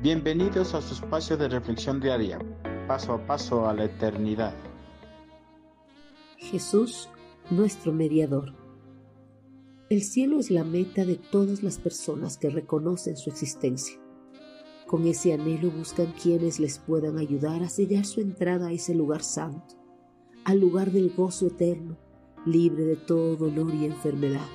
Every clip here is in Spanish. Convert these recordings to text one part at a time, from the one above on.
Bienvenidos a su espacio de reflexión diaria, paso a paso a la eternidad. Jesús, nuestro mediador. El cielo es la meta de todas las personas que reconocen su existencia. Con ese anhelo buscan quienes les puedan ayudar a sellar su entrada a ese lugar santo, al lugar del gozo eterno, libre de todo dolor y enfermedad.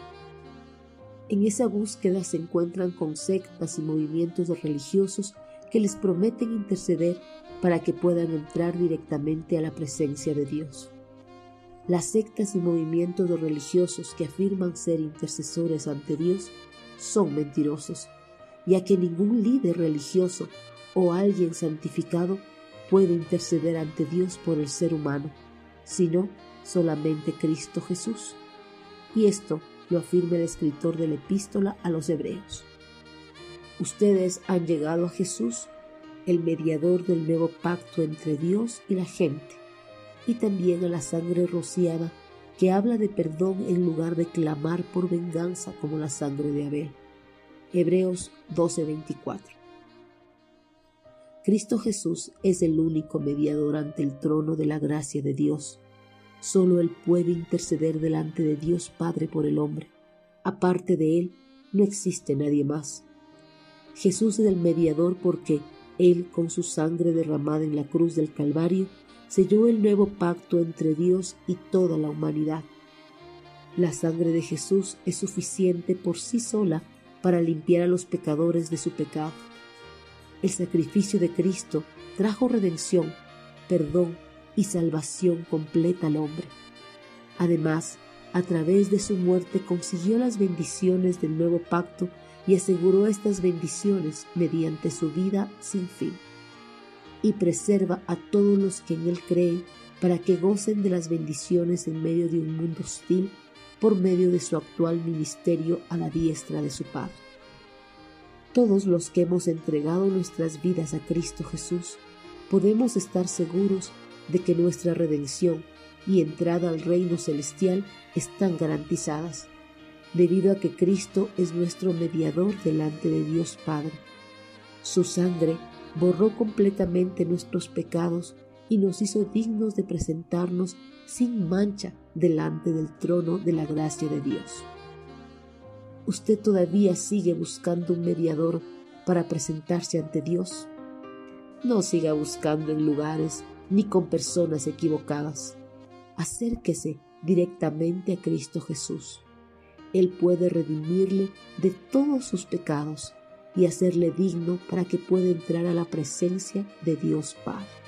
En esa búsqueda se encuentran con sectas y movimientos religiosos que les prometen interceder para que puedan entrar directamente a la presencia de Dios. Las sectas y movimientos religiosos que afirman ser intercesores ante Dios son mentirosos, ya que ningún líder religioso o alguien santificado puede interceder ante Dios por el ser humano, sino solamente Cristo Jesús. Y esto lo afirma el escritor de la epístola a los hebreos. Ustedes han llegado a Jesús, el mediador del nuevo pacto entre Dios y la gente, y también a la sangre rociada que habla de perdón en lugar de clamar por venganza como la sangre de Abel. Hebreos 12:24. Cristo Jesús es el único mediador ante el trono de la gracia de Dios Solo Él puede interceder delante de Dios Padre por el hombre. Aparte de Él, no existe nadie más. Jesús es el mediador porque Él, con su sangre derramada en la cruz del Calvario, selló el nuevo pacto entre Dios y toda la humanidad. La sangre de Jesús es suficiente por sí sola para limpiar a los pecadores de su pecado. El sacrificio de Cristo trajo redención, perdón y salvación completa al hombre. Además, a través de su muerte consiguió las bendiciones del nuevo pacto y aseguró estas bendiciones mediante su vida sin fin. Y preserva a todos los que en él creen para que gocen de las bendiciones en medio de un mundo hostil por medio de su actual ministerio a la diestra de su Padre. Todos los que hemos entregado nuestras vidas a Cristo Jesús podemos estar seguros de que nuestra redención y entrada al reino celestial están garantizadas, debido a que Cristo es nuestro mediador delante de Dios Padre. Su sangre borró completamente nuestros pecados y nos hizo dignos de presentarnos sin mancha delante del trono de la gracia de Dios. ¿Usted todavía sigue buscando un mediador para presentarse ante Dios? No siga buscando en lugares ni con personas equivocadas. Acérquese directamente a Cristo Jesús. Él puede redimirle de todos sus pecados y hacerle digno para que pueda entrar a la presencia de Dios Padre.